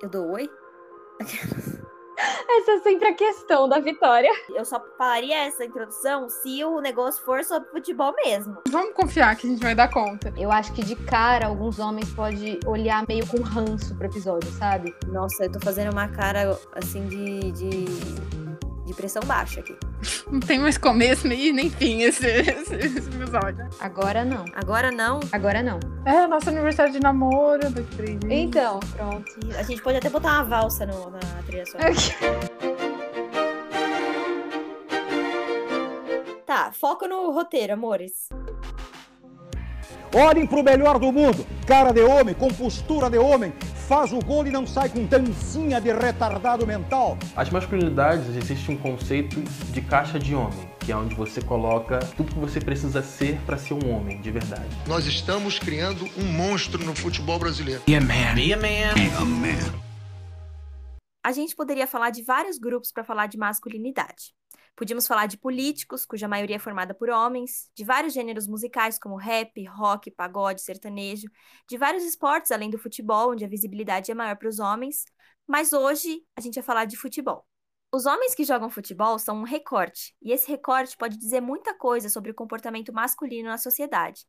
Eu dou oi? Essa é sempre a questão da vitória. Eu só falaria essa introdução se o negócio for sobre futebol mesmo. Vamos confiar que a gente vai dar conta. Eu acho que de cara alguns homens podem olhar meio com ranço pro episódio, sabe? Nossa, eu tô fazendo uma cara assim de, de, de pressão baixa aqui. Não tem mais começo, meio nem fim esse, esse, esse episódio. Agora não. Agora não. Agora não. É, nosso aniversário de namoro, três dias. Então, pronto. A gente pode até botar uma valsa no- na trilha sonora. Tá, foco no roteiro, amores. Olhem pro melhor do mundo. Cara de homem, com postura de homem. Faz o gol e não sai com dancinha de retardado mental. As masculinidades, existe um conceito de caixa de homem, que é onde você coloca tudo que você precisa ser para ser um homem de verdade. Nós estamos criando um monstro no futebol brasileiro. A gente poderia falar de vários grupos para falar de masculinidade. Podíamos falar de políticos, cuja maioria é formada por homens, de vários gêneros musicais como rap, rock, pagode, sertanejo, de vários esportes além do futebol, onde a visibilidade é maior para os homens, mas hoje a gente vai falar de futebol. Os homens que jogam futebol são um recorte, e esse recorte pode dizer muita coisa sobre o comportamento masculino na sociedade,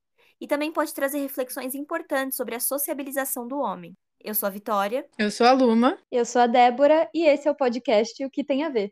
e também pode trazer reflexões importantes sobre a sociabilização do homem. Eu sou a Vitória. Eu sou a Luma. Eu sou a Débora e esse é o podcast O que tem a ver.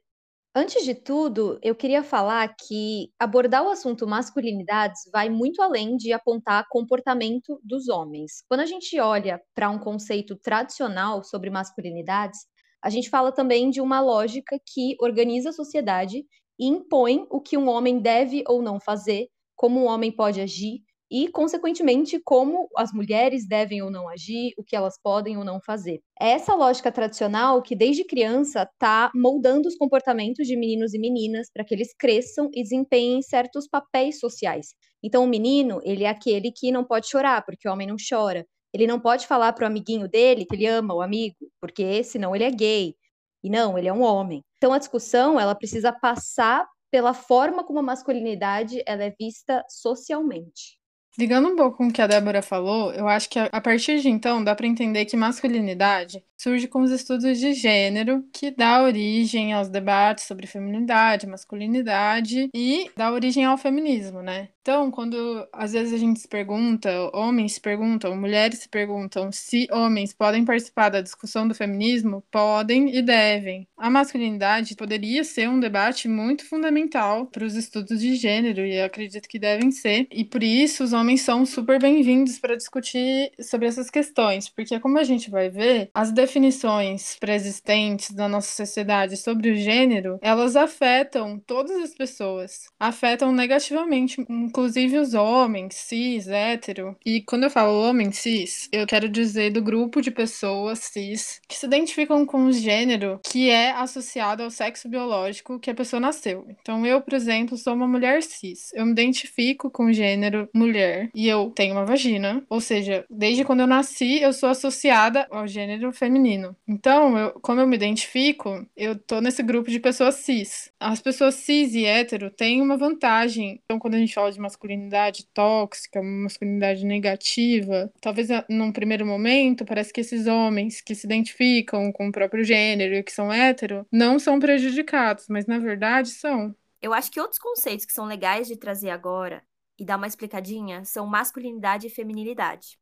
Antes de tudo, eu queria falar que abordar o assunto masculinidades vai muito além de apontar comportamento dos homens. Quando a gente olha para um conceito tradicional sobre masculinidades, a gente fala também de uma lógica que organiza a sociedade e impõe o que um homem deve ou não fazer, como um homem pode agir e, consequentemente, como as mulheres devem ou não agir, o que elas podem ou não fazer. É essa lógica tradicional que, desde criança, está moldando os comportamentos de meninos e meninas para que eles cresçam e desempenhem certos papéis sociais. Então, o menino, ele é aquele que não pode chorar, porque o homem não chora. Ele não pode falar para o amiguinho dele que ele ama o amigo, porque senão ele é gay. E não, ele é um homem. Então, a discussão, ela precisa passar pela forma como a masculinidade ela é vista socialmente. Ligando um pouco com o que a Débora falou, eu acho que a partir de então dá para entender que masculinidade surge com os estudos de gênero, que dá origem aos debates sobre feminilidade, masculinidade e dá origem ao feminismo, né? Então, quando às vezes a gente se pergunta, homens se perguntam, mulheres se perguntam se homens podem participar da discussão do feminismo, podem e devem. A masculinidade poderia ser um debate muito fundamental para os estudos de gênero e eu acredito que devem ser. E por isso os homens são super bem-vindos para discutir sobre essas questões, porque como a gente vai ver, as definições pré-existentes da nossa sociedade sobre o gênero, elas afetam todas as pessoas, afetam negativamente, inclusive os homens, cis, hétero. E quando eu falo homem cis, eu quero dizer do grupo de pessoas cis que se identificam com o gênero que é associado ao sexo biológico que a pessoa nasceu. Então, eu, por exemplo, sou uma mulher cis. Eu me identifico com o gênero mulher e eu tenho uma vagina, ou seja, desde quando eu nasci, eu sou associada ao gênero feminino. Então, eu, como eu me identifico, eu tô nesse grupo de pessoas cis. As pessoas cis e hétero têm uma vantagem. Então, quando a gente fala de masculinidade tóxica, masculinidade negativa, talvez ah, num primeiro momento parece que esses homens que se identificam com o próprio gênero e que são hétero não são prejudicados, mas na verdade são. Eu acho que outros conceitos que são legais de trazer agora e dar uma explicadinha são masculinidade e feminilidade.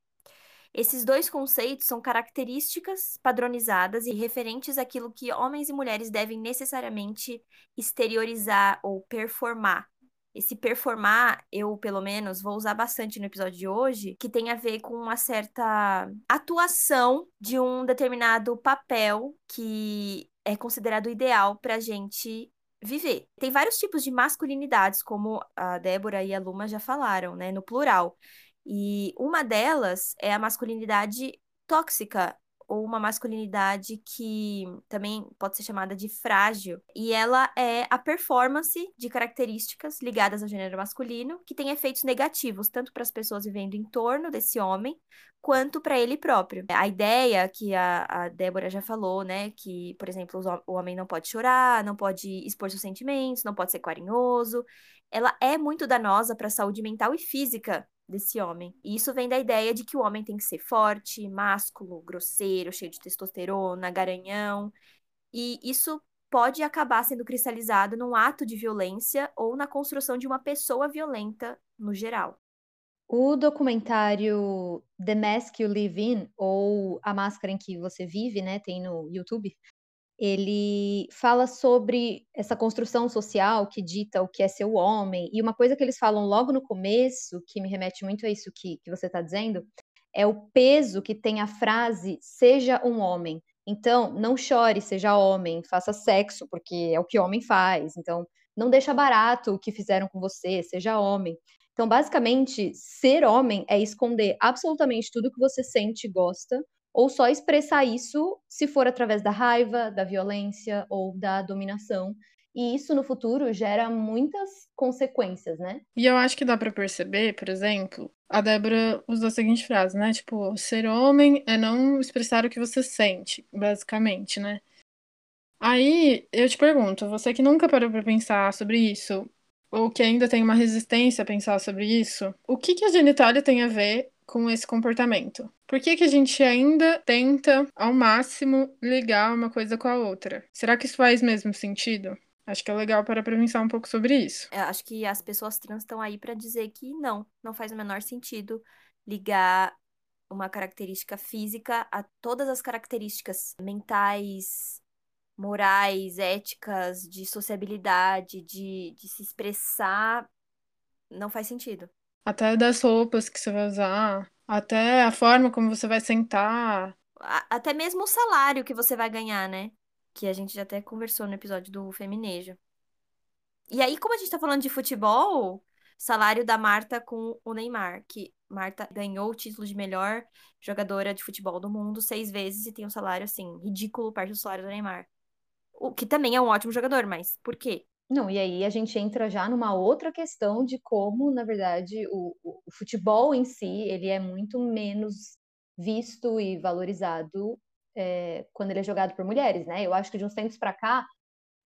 Esses dois conceitos são características padronizadas e referentes àquilo que homens e mulheres devem necessariamente exteriorizar ou performar. Esse performar, eu pelo menos vou usar bastante no episódio de hoje, que tem a ver com uma certa atuação de um determinado papel que é considerado ideal para a gente viver. Tem vários tipos de masculinidades, como a Débora e a Luma já falaram, né, no plural. E uma delas é a masculinidade tóxica, ou uma masculinidade que também pode ser chamada de frágil. E ela é a performance de características ligadas ao gênero masculino que tem efeitos negativos, tanto para as pessoas vivendo em torno desse homem, quanto para ele próprio. A ideia que a, a Débora já falou, né, que, por exemplo, o homem não pode chorar, não pode expor seus sentimentos, não pode ser carinhoso, ela é muito danosa para a saúde mental e física desse homem. E isso vem da ideia de que o homem tem que ser forte, másculo, grosseiro, cheio de testosterona, garanhão. E isso pode acabar sendo cristalizado num ato de violência ou na construção de uma pessoa violenta no geral. O documentário The Mask You Live In, ou A Máscara em que Você Vive, né, tem no YouTube, ele fala sobre essa construção social que dita o que é ser o homem. E uma coisa que eles falam logo no começo, que me remete muito a isso que, que você está dizendo, é o peso que tem a frase seja um homem. Então, não chore, seja homem, faça sexo, porque é o que homem faz. Então, não deixa barato o que fizeram com você, seja homem. Então, basicamente, ser homem é esconder absolutamente tudo que você sente e gosta, ou só expressar isso se for através da raiva, da violência ou da dominação. E isso no futuro gera muitas consequências, né? E eu acho que dá para perceber, por exemplo, a Débora usou a seguinte frase, né? Tipo, ser homem é não expressar o que você sente, basicamente, né? Aí eu te pergunto, você que nunca parou para pensar sobre isso, ou que ainda tem uma resistência a pensar sobre isso, o que, que a genitália tem a ver com esse comportamento? Por que, que a gente ainda tenta, ao máximo, ligar uma coisa com a outra? Será que isso faz mesmo sentido? Acho que é legal para pensar um pouco sobre isso. Eu acho que as pessoas trans estão aí para dizer que não, não faz o menor sentido ligar uma característica física a todas as características mentais, morais, éticas, de sociabilidade, de, de se expressar, não faz sentido. Até das roupas que você vai usar, até a forma como você vai sentar. Até mesmo o salário que você vai ganhar, né? Que a gente já até conversou no episódio do Feminejo. E aí, como a gente tá falando de futebol, salário da Marta com o Neymar, que Marta ganhou o título de melhor jogadora de futebol do mundo seis vezes e tem um salário, assim, ridículo perto do salário do Neymar. O que também é um ótimo jogador, mas por quê? Não, e aí a gente entra já numa outra questão de como, na verdade, o, o, futebol em si, ele é muito menos visto e valorizado é, quando ele é jogado por mulheres, né? Eu acho que de uns tempos para cá,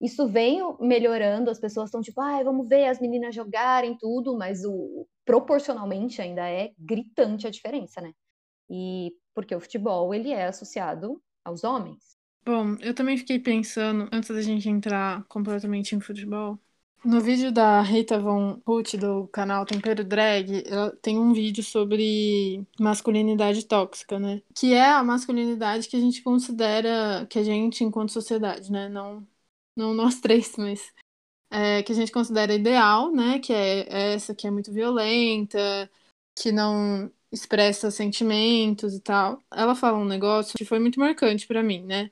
isso vem melhorando, as pessoas estão tipo, ah, vamos ver as meninas jogarem tudo, mas o, proporcionalmente ainda é gritante a diferença, né? E porque o futebol, ele é associado aos homens. Bom, eu também fiquei pensando, antes da gente entrar completamente em futebol, no vídeo da Rita Von Hutt do canal Tempero Drag, ela tem um vídeo sobre masculinidade tóxica, né? Que é a masculinidade que a gente considera, que a gente, enquanto sociedade, né? Não, não nós três, mas é, que a gente considera ideal, né? Que é essa que é muito violenta, que não expressa sentimentos e tal. Ela fala um negócio que foi muito marcante para mim, né?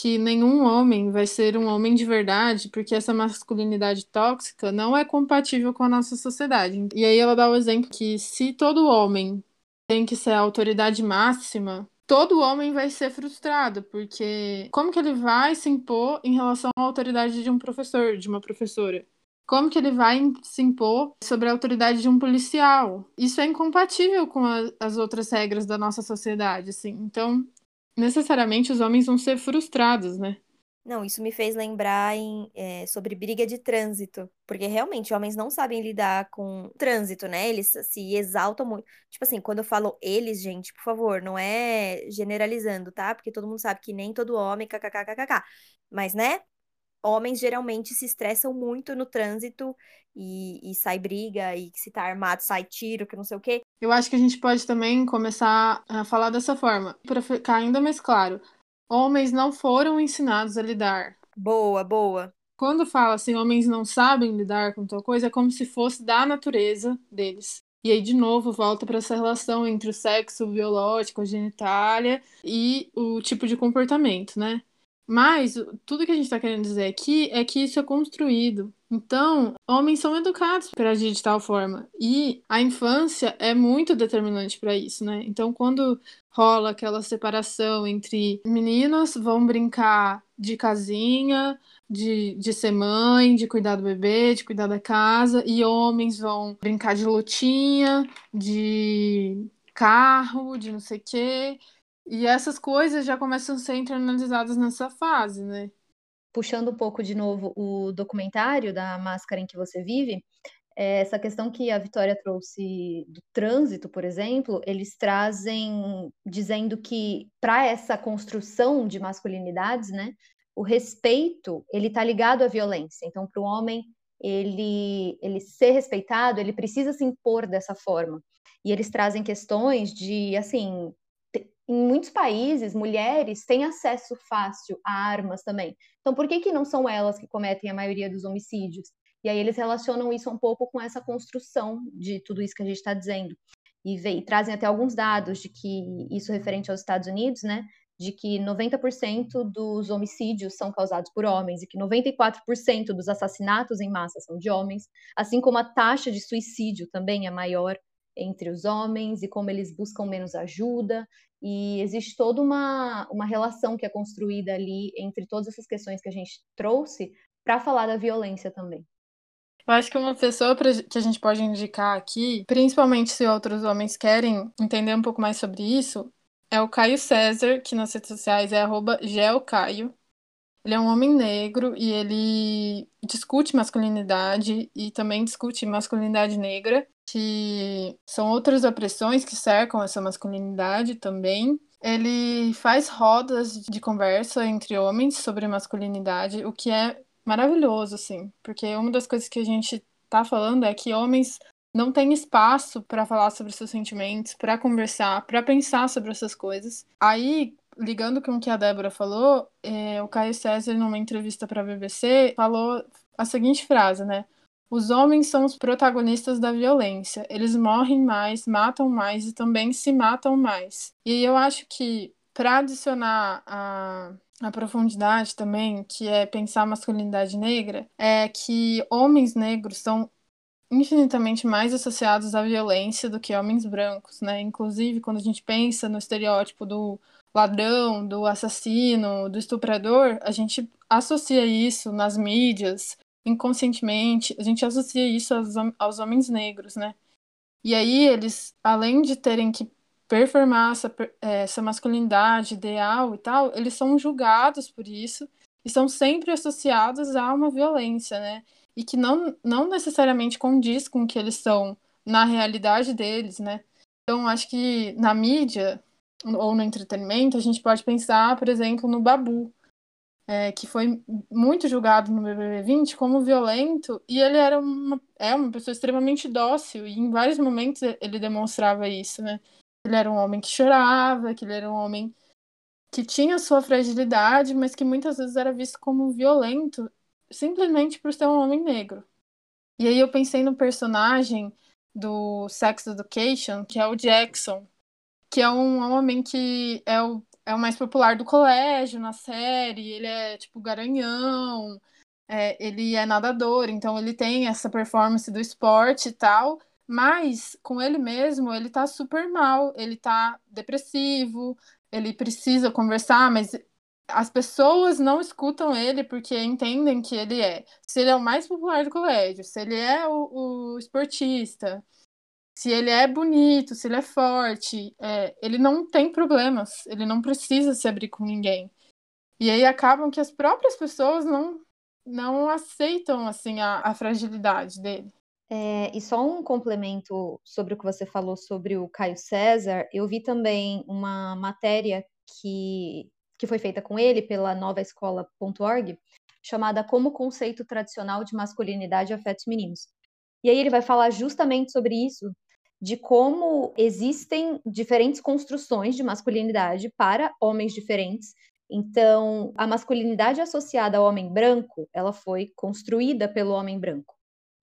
Que nenhum homem vai ser um homem de verdade, porque essa masculinidade tóxica não é compatível com a nossa sociedade. E aí ela dá o exemplo que se todo homem tem que ser a autoridade máxima, todo homem vai ser frustrado, porque como que ele vai se impor em relação à autoridade de um professor, de uma professora? Como que ele vai se impor sobre a autoridade de um policial? Isso é incompatível com a, as outras regras da nossa sociedade, assim. Então, necessariamente os homens vão ser frustrados, né? Não, isso me fez lembrar em, é, sobre briga de trânsito. Porque realmente homens não sabem lidar com trânsito, né? Eles se exaltam muito. Tipo assim, quando eu falo eles, gente, por favor, não é generalizando, tá? Porque todo mundo sabe que nem todo homem, kkkkk. Mas, né? Homens geralmente se estressam muito no trânsito e, e sai briga, e se tá armado sai tiro, que não sei o quê. Eu acho que a gente pode também começar a falar dessa forma, para ficar ainda mais claro. Homens não foram ensinados a lidar. Boa, boa. Quando fala assim, homens não sabem lidar com tal coisa, é como se fosse da natureza deles. E aí, de novo, volta para essa relação entre o sexo biológico, a genitália e o tipo de comportamento, né? Mas tudo que a gente está querendo dizer aqui é que isso é construído. Então, homens são educados para agir de tal forma. E a infância é muito determinante para isso, né? Então, quando rola aquela separação entre meninas vão brincar de casinha, de, de ser mãe, de cuidar do bebê, de cuidar da casa, e homens vão brincar de lutinha, de carro, de não sei o quê. E essas coisas já começam a ser internalizadas nessa fase, né? Puxando um pouco de novo o documentário da Máscara em que você vive, é, essa questão que a Vitória trouxe do trânsito, por exemplo, eles trazem dizendo que para essa construção de masculinidades, né, o respeito ele está ligado à violência. Então, para o homem ele ele ser respeitado, ele precisa se impor dessa forma. E eles trazem questões de assim em muitos países, mulheres têm acesso fácil a armas também. Então, por que, que não são elas que cometem a maioria dos homicídios? E aí eles relacionam isso um pouco com essa construção de tudo isso que a gente está dizendo. E, e, trazem até alguns dados de que isso referente aos Estados Unidos, né? De que 90% dos homicídios são causados por homens e que 94% dos assassinatos em massa são de homens, assim como a taxa de suicídio também é maior entre os homens e como eles buscam menos ajuda. E existe toda uma, uma relação que é construída ali entre todas essas questões que a gente trouxe para falar da violência também. Eu acho que uma pessoa que a gente pode indicar aqui, principalmente se outros homens querem entender um pouco mais sobre isso, é o Caio César, que nas redes sociais é geocaio. Ele é um homem negro e ele discute masculinidade e também discute masculinidade negra, que são outras opressões que cercam essa masculinidade também. Ele faz rodas de conversa entre homens sobre masculinidade, o que é maravilhoso, assim, porque uma das coisas que a gente tá falando é que homens não têm espaço para falar sobre seus sentimentos, para conversar, para pensar sobre essas coisas. Aí, ligando com o que a Débora falou, é, o Caio César, numa entrevista para a BBC, falou a seguinte frase, né? Os homens são os protagonistas da violência. Eles morrem mais, matam mais e também se matam mais. E eu acho que, para adicionar a a profundidade também, que é pensar a masculinidade negra, é que homens negros são infinitamente mais associados à violência do que homens brancos, né? Inclusive, quando a gente pensa no estereótipo do ladrão, do assassino, do estuprador, a gente associa isso nas mídias, inconscientemente, a gente associa isso aos, aos homens negros, né? E aí eles, além de terem que performar essa, é, essa masculinidade ideal e tal, eles são julgados por isso e são sempre associados a uma violência, né? E que não, não necessariamente condiz com o que eles são na realidade deles, né? Então, acho que na mídia ou no entretenimento, a gente pode pensar, por exemplo, no Babu, é, que foi muito julgado no BBB 20 como violento, e ele era uma, é uma pessoa extremamente dócil, e em vários momentos ele demonstrava isso, né? ele era um homem que chorava, que ele era um homem que tinha sua fragilidade, mas que muitas vezes era visto como violento, simplesmente por ser um homem negro. E aí eu pensei no personagem do Sex Education, que é o Jackson, que é um homem que é o, é o mais popular do colégio na série, ele é tipo garanhão, é, ele é nadador, então ele tem essa performance do esporte e tal, mas com ele mesmo, ele tá super mal, ele tá depressivo, ele precisa conversar, mas as pessoas não escutam ele porque entendem que ele é. Se ele é o mais popular do colégio, se ele é o, o esportista, se ele é bonito, se ele é forte, é, ele não tem problemas, ele não precisa se abrir com ninguém. E aí acabam que as próprias pessoas não, não aceitam assim a, a fragilidade dele. É, e só um complemento sobre o que você falou sobre o Caio César, eu vi também uma matéria que, que foi feita com ele pela novaescola.org, chamada Como conceito tradicional de masculinidade afeta os meninos. E aí ele vai falar justamente sobre isso, de como existem diferentes construções de masculinidade para homens diferentes. Então, a masculinidade associada ao homem branco, ela foi construída pelo homem branco.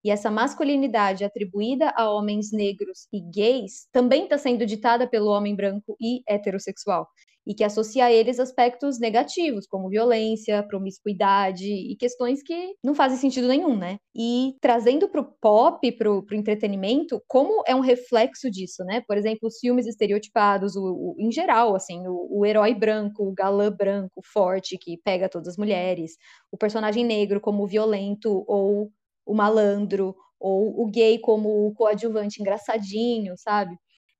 E essa masculinidade atribuída a homens negros e gays também está sendo ditada pelo homem branco e heterossexual, e que associa a eles aspectos negativos, como violência, promiscuidade e questões que não fazem sentido nenhum, né? E trazendo para o pop, para o entretenimento, como é um reflexo disso, né? Por exemplo, os filmes estereotipados, o, o em geral, assim, o, o herói branco, o galã branco, forte, que pega todas as mulheres, o personagem negro como violento ou o malandro, ou o gay como o coadjuvante engraçadinho, sabe?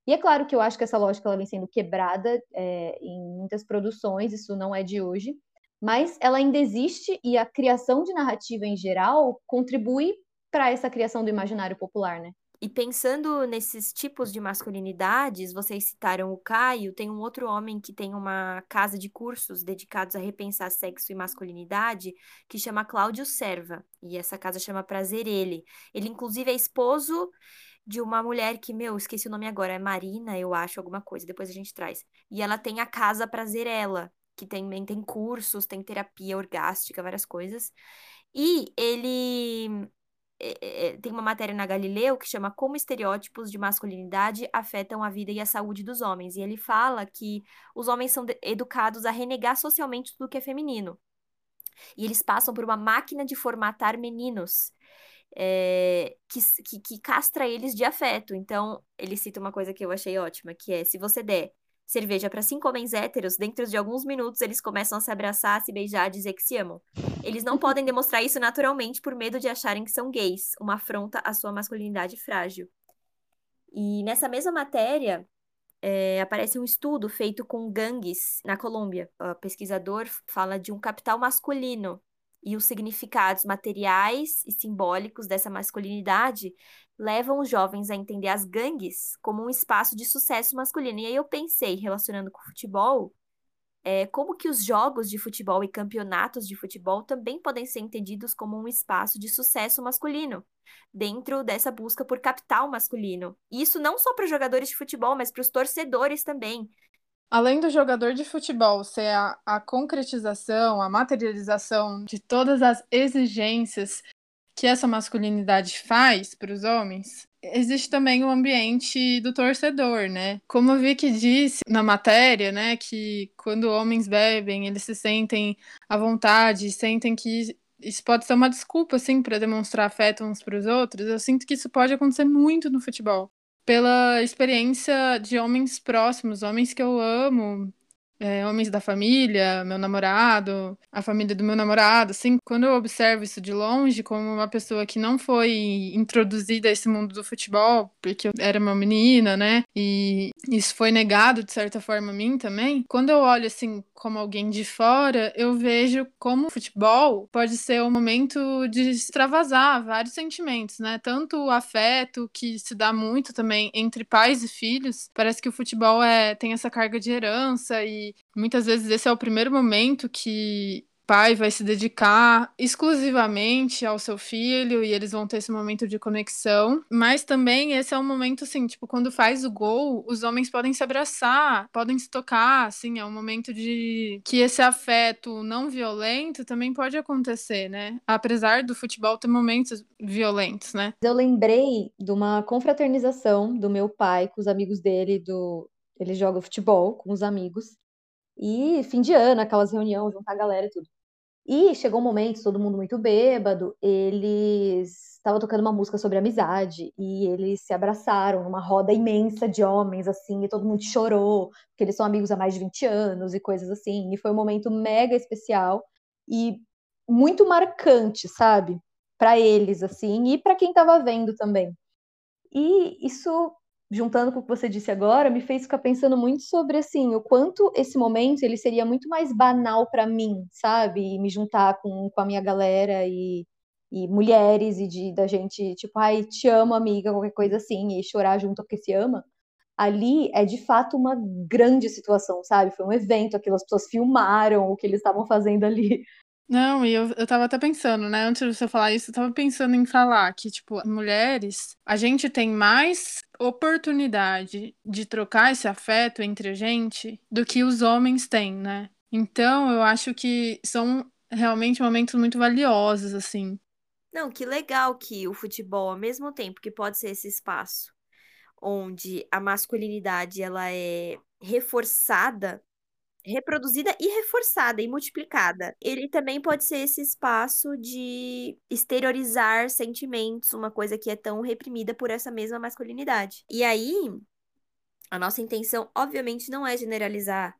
E é claro que eu acho que essa lógica ela vem sendo quebrada é, em muitas produções, isso não é de hoje, mas ela ainda existe e a criação de narrativa em geral contribui para essa criação do imaginário popular, né? E pensando nesses tipos de masculinidades, vocês citaram o Caio, tem um outro homem que tem uma casa de cursos dedicados a repensar sexo e masculinidade, que chama Cláudio Serva, e essa casa chama Prazer Ele. Ele, inclusive, é esposo de uma mulher que, meu, esqueci o nome agora, é Marina, eu acho, alguma coisa, depois a gente traz. E ela tem a casa Prazer Ela, que também tem cursos, tem terapia orgástica, várias coisas. E ele é, é, tem uma matéria na Galileu que chama Como estereótipos de masculinidade afetam a vida e a saúde dos homens. E ele fala que os homens são educados a renegar socialmente tudo que é feminino. E eles passam por uma máquina de formatar meninos. É, que, que, que castra eles de afeto. Então, ele cita uma coisa que eu achei ótima, que é: se você der cerveja para cinco homens héteros, dentro de alguns minutos eles começam a se abraçar, a se beijar, a dizer que se amam. Eles não podem demonstrar isso naturalmente por medo de acharem que são gays, uma afronta à sua masculinidade frágil. E nessa mesma matéria, é, aparece um estudo feito com gangues na Colômbia. O pesquisador fala de um capital masculino e os significados materiais e simbólicos dessa masculinidade levam os jovens a entender as gangues como um espaço de sucesso masculino. E aí eu pensei, relacionando com o futebol, é, como que os jogos de futebol e campeonatos de futebol também podem ser entendidos como um espaço de sucesso masculino, dentro dessa busca por capital masculino. E isso não só para os jogadores de futebol, mas para os torcedores também. Além do jogador de futebol ser a, a concretização, a materialização de todas as exigências que essa masculinidade faz para os homens, existe também o ambiente do torcedor, né? Como a Vicky disse na matéria, né, que quando homens bebem, eles se sentem à vontade, sentem que isso pode ser uma desculpa, assim, para demonstrar afeto uns para os outros. Eu sinto que isso pode acontecer muito no futebol. Pela experiência de homens próximos, homens que eu amo, é, homens da família, meu namorado, a família do meu namorado, assim, quando eu observo isso de longe, como uma pessoa que não foi introduzida a esse mundo do futebol, porque eu era uma menina, né, e isso foi negado de certa forma a mim também, quando eu olho assim como alguém de fora, eu vejo como o futebol pode ser um momento de extravasar vários sentimentos, né? Tanto o afeto que se dá muito também entre pais e filhos. Parece que o futebol é, tem essa carga de herança e muitas vezes esse é o primeiro momento que pai vai se dedicar exclusivamente ao seu filho e eles vão ter esse momento de conexão. Mas também esse é um momento assim, tipo, quando faz o gol, os homens podem se abraçar, podem se tocar, assim, é um momento de que esse afeto não violento também pode acontecer, né? Apesar do futebol ter momentos violentos, né? Eu lembrei de uma confraternização do meu pai com os amigos dele do ele joga futebol com os amigos. E fim de ano, aquelas reuniões, juntar a galera e tudo. E chegou um momento, todo mundo muito bêbado, eles estavam tocando uma música sobre amizade e eles se abraçaram numa roda imensa de homens, assim, e todo mundo chorou, porque eles são amigos há mais de 20 anos e coisas assim. E foi um momento mega especial e muito marcante, sabe? Para eles, assim, e para quem estava vendo também. E isso juntando com o que você disse agora, me fez ficar pensando muito sobre assim, o quanto esse momento ele seria muito mais banal para mim, sabe? E me juntar com, com a minha galera e, e mulheres e de da gente, tipo, ai, te amo, amiga, qualquer coisa assim, e chorar junto porque se ama. Ali é de fato uma grande situação, sabe? Foi um evento, aquelas pessoas filmaram o que eles estavam fazendo ali. Não, e eu, eu tava até pensando, né? Antes de você falar isso, eu tava pensando em falar que, tipo, mulheres, a gente tem mais oportunidade de trocar esse afeto entre a gente do que os homens têm, né? Então, eu acho que são realmente momentos muito valiosos, assim. Não, que legal que o futebol, ao mesmo tempo que pode ser esse espaço onde a masculinidade ela é reforçada reproduzida e reforçada e multiplicada. Ele também pode ser esse espaço de exteriorizar sentimentos, uma coisa que é tão reprimida por essa mesma masculinidade. E aí, a nossa intenção, obviamente, não é generalizar,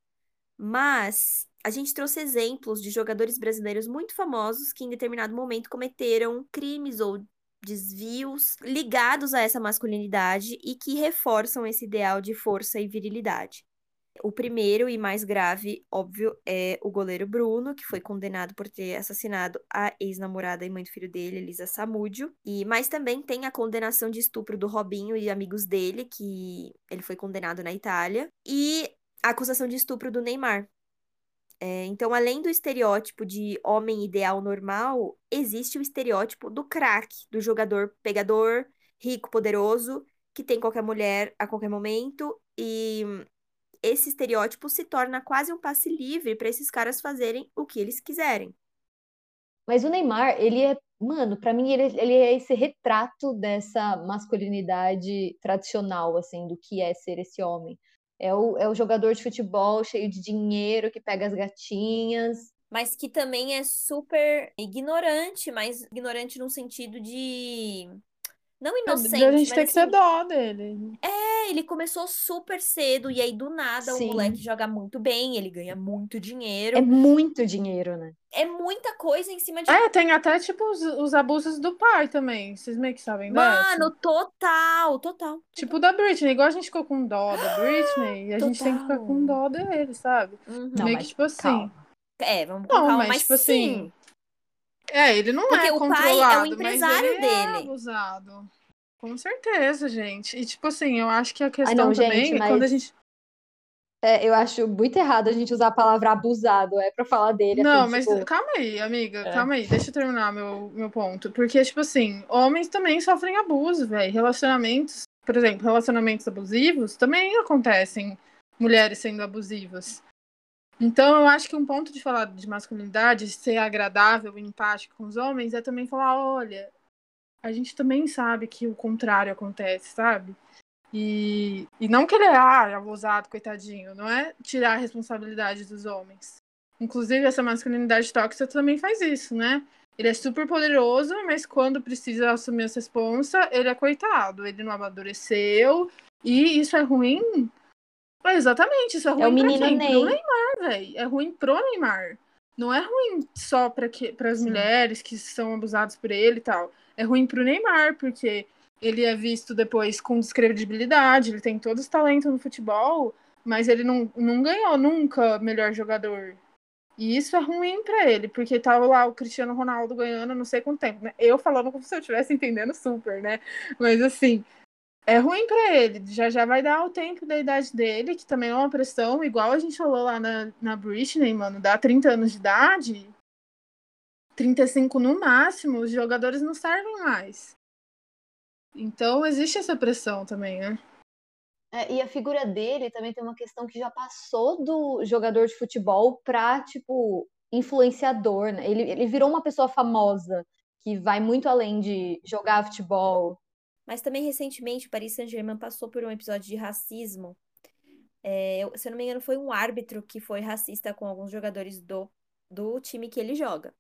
mas a gente trouxe exemplos de jogadores brasileiros muito famosos que, em determinado momento, cometeram crimes ou desvios ligados a essa masculinidade e que reforçam esse ideal de força e virilidade. O primeiro e mais grave, óbvio, é o goleiro Bruno, que foi condenado por ter assassinado a ex-namorada e mãe do filho dele, Elisa Samúdio. E mas também tem a condenação de estupro do Robinho e amigos dele, que ele foi condenado na Itália, e a acusação de estupro do Neymar. É, então, além do estereótipo de homem ideal normal, existe o estereótipo do craque, do jogador pegador, rico, poderoso, que tem qualquer mulher a qualquer momento e esse estereótipo se torna quase um passe livre para esses caras fazerem o que eles quiserem. Mas o Neymar, ele é, mano, para mim ele, ele é esse retrato dessa masculinidade tradicional, assim, do que é ser esse homem. É o, é o jogador de futebol cheio de dinheiro que pega as gatinhas. Mas que também é super ignorante, mas ignorante no sentido de não inocente, A gente mas tem que assim, ter dó dele. é, ele começou super cedo e aí do nada o Sim. moleque joga muito bem, ele ganha muito dinheiro. É muito dinheiro, né? É, muita coisa em cima de É, tem até, tipo, os, os abusos do pai também. Vocês meio que sabem dessa? Mano, total, total. Tipo da Britney, igual a gente ficou com dó da Britney, e a gente tem que ficar com dó dele, sabe? Uhum. Não, meio mas que tipo assim. calma. É, vamos com Não, calma, mas, mas, tipo sim. assim, É, ele não Porque é o pai é o controlado, empresário mas ele é dele. abusado. Com certeza, gente. E tipo assim, eu acho que a Ai, questão não, também gente, é quando a mas gente. é, eu acho muito errado a gente usar a palavra abusado, é pra falar dele, Não, assim, mas tipo, calma aí, amiga, É. calma aí, deixa eu terminar meu, meu ponto. Porque, tipo assim, homens também sofrem abuso, velho. Relacionamentos, por exemplo, relacionamentos abusivos também acontecem mulheres sendo abusivas. Então, eu acho que um ponto de falar de masculinidade, ser agradável e empático com os homens, é também falar: olha, a gente também sabe que o contrário acontece, sabe? E, e não que ele é ah, abusado, coitadinho, não é tirar a responsabilidade dos homens. Inclusive, essa masculinidade tóxica também faz isso, né? Ele é super poderoso, mas quando precisa assumir essa responsa, ele é coitado, ele não amadureceu. E isso é ruim? É, exatamente, isso é ruim é o pra menino quem? Ney. Pro Neymar, velho. É ruim pro Neymar. Não é ruim só para as Sim. mulheres que são abusadas por ele e tal. É ruim pro Neymar, porque ele é visto depois com descredibilidade, ele tem todo esse talento no futebol, mas ele não, não ganhou nunca melhor jogador. E isso é ruim pra ele, porque tava lá o Cristiano Ronaldo ganhando não sei quanto tempo, né? Eu falando como se eu estivesse entendendo super, né? Mas assim, é ruim pra ele. Já já vai dar o tempo da idade dele, que também é uma pressão, igual a gente falou lá na, na Britney, mano, dá 30 anos de idade, 35 no máximo, os jogadores não servem mais. Então existe essa pressão também, né? É, e a figura dele também tem uma questão que já passou do jogador de futebol pra, tipo, influenciador, né? Ele, ele virou uma pessoa famosa que vai muito além de jogar futebol. Mas também recentemente o Paris Saint-Germain passou por um episódio de racismo. É, se eu não me engano, foi um árbitro que foi racista com alguns jogadores do, do time que ele joga.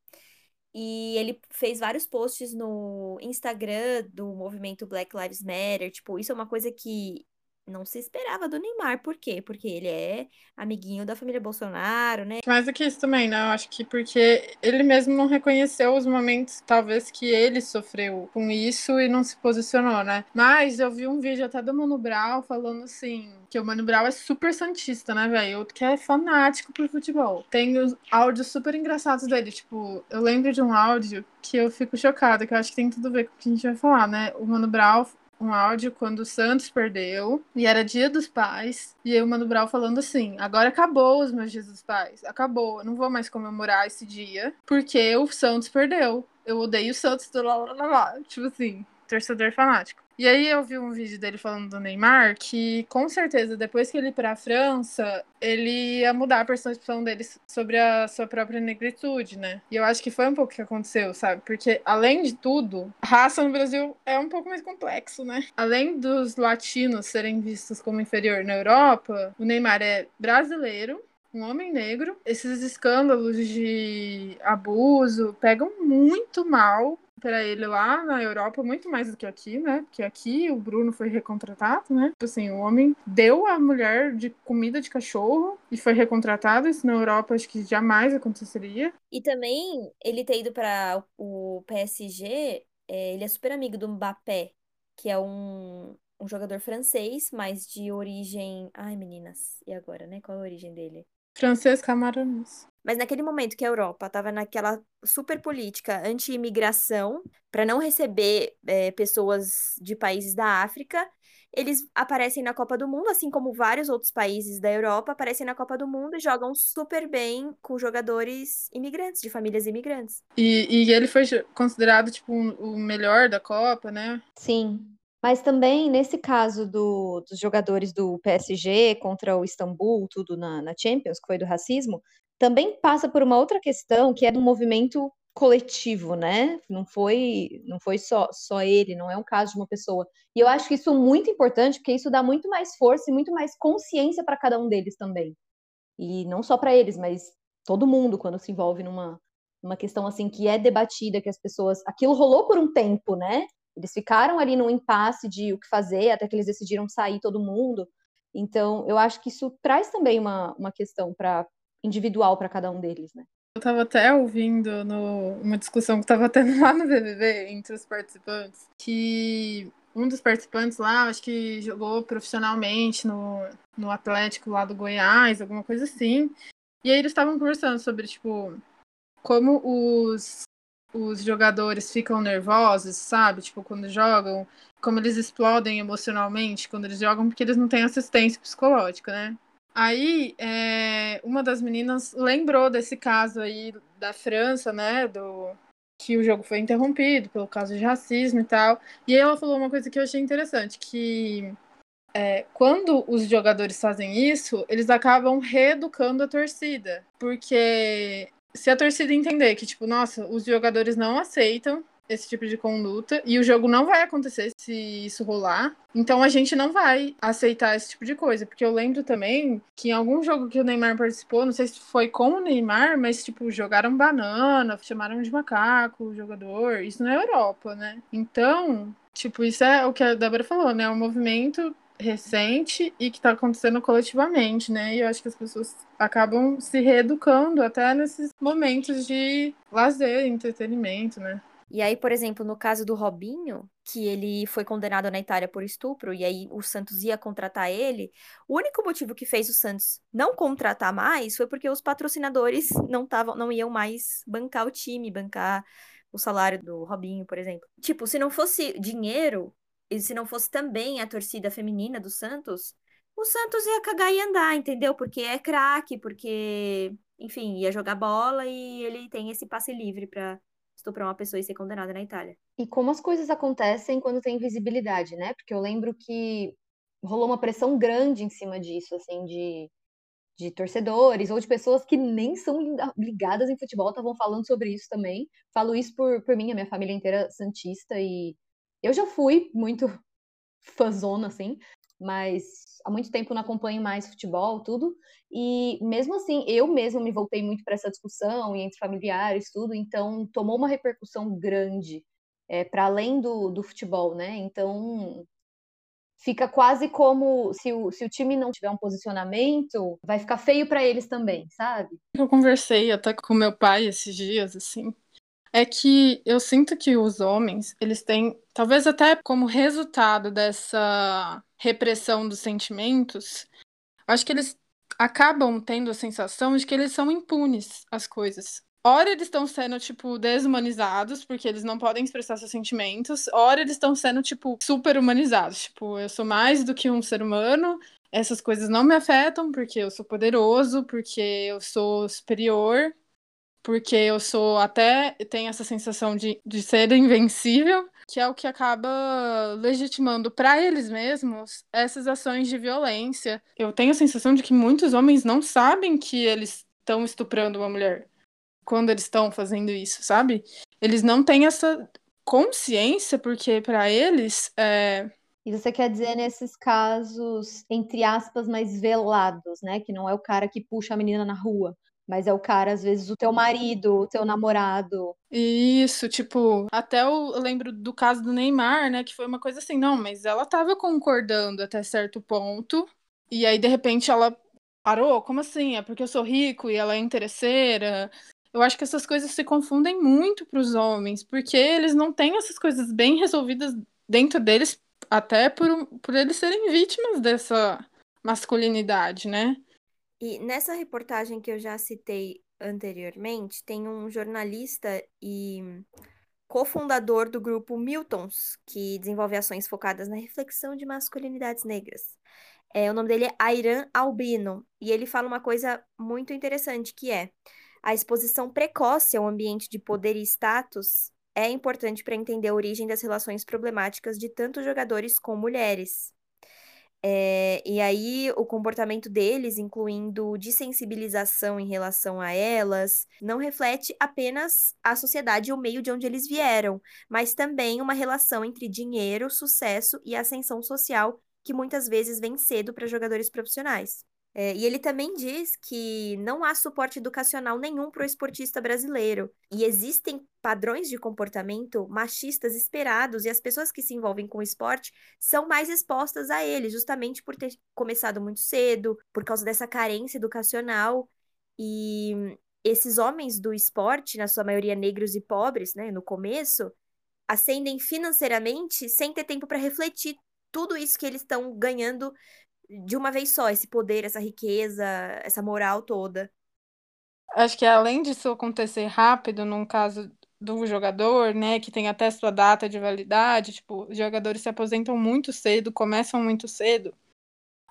E ele fez vários posts no Instagram do movimento Black Lives Matter. Tipo, isso é uma coisa que não se esperava do Neymar. Por quê? Porque ele é amiguinho da família Bolsonaro, né? Mais do que isso também, né? Eu acho que porque ele mesmo não reconheceu os momentos, talvez, que ele sofreu com isso e não se posicionou, né? Mas eu vi um vídeo até do Mano Brown falando assim, que o Mano Brown é super santista, né, velho? Outro que é fanático por futebol. Tem os áudios super engraçados dele, tipo, eu lembro de um áudio que eu fico chocada, que eu acho que tem tudo a ver com o que a gente vai falar, né? O Mano Brown um áudio quando o Santos perdeu e era dia dos pais. E aí o Mano Brown falando assim: agora acabou os meus dias dos pais. Acabou. Eu não vou mais comemorar esse dia porque o Santos perdeu. Eu odeio o Santos. Lá, lá, lá, lá. Tipo assim, torcedor fanático. E aí eu vi um vídeo dele falando do Neymar que, com certeza, depois que ele ir pra França, ele ia mudar a percepção dele sobre a sua própria negritude, né? E eu acho que foi um pouco o que aconteceu, sabe? Porque, além de tudo, raça no Brasil é um pouco mais complexo, né? Além dos latinos serem vistos como inferior na Europa, o Neymar é brasileiro, um homem negro. Esses escândalos de abuso pegam muito mal para ele lá na Europa, muito mais do que aqui, né? Porque aqui o Bruno foi recontratado, né? Tipo assim, o homem deu a mulher de comida de cachorro e foi recontratado. Isso na Europa acho que jamais aconteceria. E também ele ter ido para o PSG, é, ele é super amigo do Mbappé, que é um, um jogador francês, mas de origem. Ai, meninas, e agora, né? Qual a origem dele? Francês Camarões. Mas naquele momento que a Europa estava naquela super política anti-imigração, para não receber é, pessoas de países da África, eles aparecem na Copa do Mundo, assim como vários outros países da Europa aparecem na Copa do Mundo e jogam super bem com jogadores imigrantes, de famílias imigrantes. E, e ele foi considerado, tipo, o melhor da Copa, né? Sim. Mas também, nesse caso do, dos jogadores do PSG contra o Istambul, tudo na, na Champions, que foi do racismo, também passa por uma outra questão que é do movimento coletivo, né? Não foi, não foi só, só ele, não é um caso de uma pessoa. E eu acho que isso é muito importante, porque isso dá muito mais força e muito mais consciência para cada um deles também. E não só para eles, mas todo mundo quando se envolve numa uma questão assim que é debatida, que as pessoas, aquilo rolou por um tempo, né? Eles ficaram ali num impasse de o que fazer, até que eles decidiram sair todo mundo. Então, eu acho que isso traz também uma, uma questão para individual para cada um deles, né? Eu tava até ouvindo no, uma discussão que tava tendo lá no BBB entre os participantes, que um dos participantes lá, acho que jogou profissionalmente no, no Atlético lá do Goiás, alguma coisa assim. E aí eles estavam conversando sobre, tipo, como os, os jogadores ficam nervosos, sabe? Tipo, quando jogam, como eles explodem emocionalmente quando eles jogam, porque eles não têm assistência psicológica, né? Aí, é, uma das meninas lembrou desse caso aí da França, né? Do que o jogo foi interrompido pelo caso de racismo e tal. E aí ela falou uma coisa que eu achei interessante, que é, quando os jogadores fazem isso, eles acabam reeducando a torcida. Porque se a torcida entender que, tipo, nossa, os jogadores não aceitam esse tipo de conduta e o jogo não vai acontecer se isso rolar. Então a gente não vai aceitar esse tipo de coisa, porque eu lembro também que em algum jogo que o Neymar participou, não sei se foi com o Neymar, mas tipo jogaram banana, chamaram de macaco o jogador, isso na Europa, né? Então, tipo, isso é o que a Débora falou, né? É um movimento recente e que está acontecendo coletivamente, né? E eu acho que as pessoas acabam se reeducando até nesses momentos de lazer, entretenimento, né? E aí, por exemplo, no caso do Robinho, que ele foi condenado na Itália por estupro, e aí o Santos ia contratar ele, o único motivo que fez o Santos não contratar mais foi porque os patrocinadores não tavam, não iam mais bancar o time, bancar o salário do Robinho, por exemplo. Tipo, se não fosse dinheiro, e se não fosse também a torcida feminina do Santos, o Santos ia cagar e andar, entendeu? Porque é craque, porque, enfim, ia jogar bola e ele tem esse passe livre para estuprar uma pessoa e ser condenada na Itália. E como as coisas acontecem quando tem visibilidade, né? Porque eu lembro que rolou uma pressão grande em cima disso, assim, de, de torcedores ou de pessoas que nem são ligadas em futebol estavam falando sobre isso também. Falo isso por, por mim, a minha família inteira santista e eu já fui muito fãzona, assim, mas há muito tempo não acompanho mais futebol, tudo. E mesmo assim, eu mesma me voltei muito para essa discussão e entre familiares, tudo. Então, tomou uma repercussão grande é, para além do, do futebol, né? Então, fica quase como se o, se o time não tiver um posicionamento, vai ficar feio para eles também, sabe? Eu conversei até com meu pai esses dias, assim, é que eu sinto que os homens, eles têm, talvez até como resultado dessa repressão dos sentimentos, acho que eles acabam tendo a sensação de que eles são impunes às coisas. Ora eles estão sendo, tipo, desumanizados, porque eles não podem expressar seus sentimentos. Ora eles estão sendo, tipo, super humanizados. Tipo, eu sou mais do que um ser humano, essas coisas não me afetam, porque eu sou poderoso, porque eu sou superior porque eu sou até tenho essa sensação de, de ser invencível, que é o que acaba legitimando para eles mesmos essas ações de violência. Eu tenho a sensação de que muitos homens não sabem que eles estão estuprando uma mulher quando eles estão fazendo isso, sabe? Eles não têm essa consciência, porque para eles é, e você quer dizer nesses casos, entre aspas, mais velados, né? Que não é o cara que puxa a menina na rua, mas é o cara, às vezes, o teu marido, o teu namorado. Isso, tipo, até eu lembro do caso do Neymar, né? Que foi uma coisa assim, não, mas ela tava concordando até certo ponto, e aí, de repente, ela parou. Como assim? É porque eu sou rico e ela é interesseira. Eu acho que essas coisas se confundem muito para os homens, porque eles não têm essas coisas bem resolvidas dentro deles até por, por eles serem vítimas dessa masculinidade, né? E nessa reportagem que eu já citei anteriormente, tem um jornalista e cofundador do grupo Miltons, que desenvolve ações focadas na reflexão de masculinidades negras. É, o nome dele é Airan Albino, e ele fala uma coisa muito interessante, que é a exposição precoce ao ambiente de poder e status é importante para entender a origem das relações problemáticas de tanto jogadores com mulheres. É, e aí, o comportamento deles, incluindo desensibilização em relação a elas, não reflete apenas a sociedade e o meio de onde eles vieram, mas também uma relação entre dinheiro, sucesso e ascensão social que muitas vezes vem cedo para jogadores profissionais. É, e ele também diz que não há suporte educacional nenhum para o esportista brasileiro. E existem padrões de comportamento machistas esperados, e as pessoas que se envolvem com o esporte são mais expostas a ele, justamente por ter começado muito cedo, por causa dessa carência educacional. E esses homens do esporte, na sua maioria negros e pobres, né, no começo, ascendem financeiramente sem ter tempo para refletir tudo isso que eles estão ganhando de uma vez só, esse poder, essa riqueza, essa moral toda. Acho que além disso acontecer rápido, num caso do jogador, né, que tem até sua data de validade, tipo, os jogadores se aposentam muito cedo, começam muito cedo.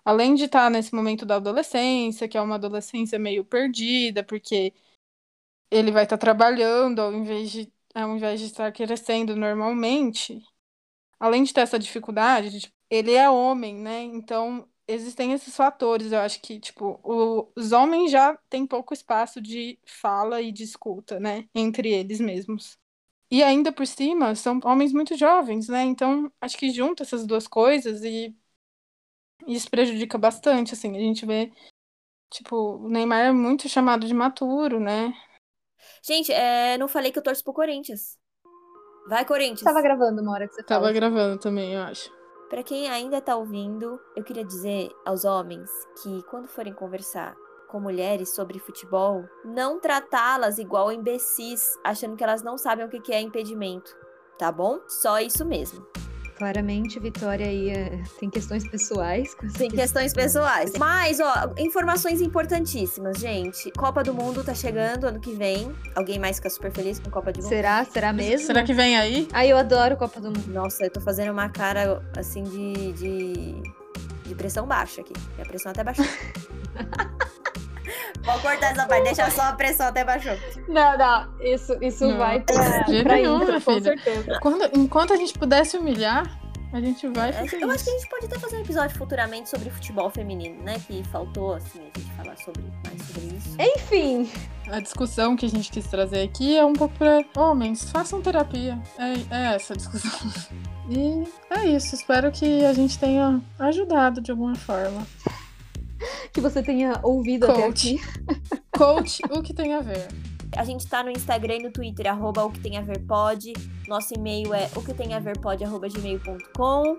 Além de estar nesse momento da adolescência, que é uma adolescência meio perdida, porque ele vai estar trabalhando ao invés de, ao invés de estar crescendo normalmente. Além de ter essa dificuldade, de, tipo, ele é homem, né? Então existem esses fatores. Eu acho que, tipo, o, os homens já têm pouco espaço de fala e de escuta, né? Entre eles mesmos. E ainda por cima, são homens muito jovens, né? Então, acho que junta essas duas coisas e isso prejudica bastante, assim. A gente vê, tipo, o Neymar é muito chamado de maturo, né? Gente, é, não falei que eu torço pro Corinthians. Vai, Corinthians. Tava gravando uma hora que você Tava fala. gravando também, eu acho. Para quem ainda tá ouvindo, eu queria dizer aos homens que quando forem conversar com mulheres sobre futebol, não tratá-las igual imbecis, achando que elas não sabem o que é impedimento, tá bom? Só isso mesmo. Claramente, Vitória aí é, tem questões pessoais. Com Tem questões pessoais. Mas, ó, informações importantíssimas, gente. Copa do Mundo tá chegando ano que vem. Alguém mais fica super feliz com Copa do Mundo? Será? Será mesmo? Será que vem aí? Ai, eu adoro Copa do Mundo. Nossa, eu tô fazendo uma cara, assim, de... de... de pressão baixa aqui. E a pressão até baixou. Vou cortar essa parte, deixa só a pressão até baixou. Não, não. Isso, isso Não, vai pra, de pra nenhum, intro, com certeza. Quando, enquanto a gente pudesse humilhar, a gente vai É, fazer Eu acho que a isso. gente pode até fazer um episódio futuramente sobre futebol feminino, né? Que faltou, assim, a gente falar sobre, mais sobre isso. Enfim, A discussão que a gente quis trazer aqui é um pouco pra homens, façam terapia. É, é essa a discussão. E é isso. Espero que a gente tenha ajudado de alguma forma. Que você tenha ouvido até Coach. aqui. Coach, o que tem a ver? A gente tá no Instagram e no Twitter, arroba o que tem a ver pode. Nosso e-mail é o que tem a ver pode, arroba gmail.com.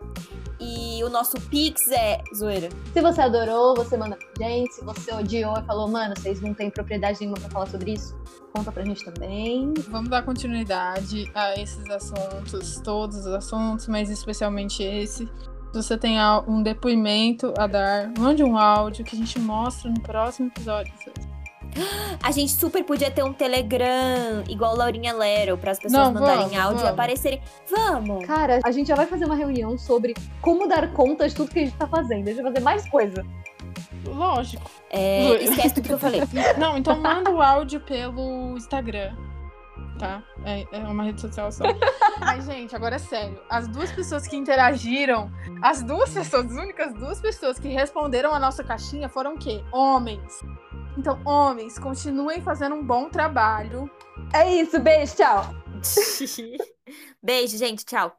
E o nosso Pix é zoeira. Se você adorou, você manda pra gente. Se você odiou e falou, mano, vocês não têm propriedade nenhuma pra falar sobre isso, conta pra gente também. Vamos dar continuidade a esses assuntos, todos os assuntos, mas especialmente esse. Se você tem um depoimento a dar, mande um áudio que a gente mostra no próximo episódio. A gente super podia ter um Telegram, igual Laurinha Lero, para as pessoas Não, mandarem vamos, áudio e vamos. aparecerem. Vamos! Cara, a gente já vai fazer uma reunião sobre como dar conta de tudo que a gente tá fazendo. Deixa eu fazer mais coisa. Lógico. É, esquece tudo que eu falei. Não, então manda o áudio pelo Instagram. Tá? É, é uma rede social só. Mas, gente, agora é sério. As duas pessoas que interagiram, as duas pessoas, as únicas duas pessoas que responderam a nossa caixinha foram o quê? Homens. Então, homens, continuem fazendo um bom trabalho. É isso, beijo, tchau. Beijo, gente. Tchau.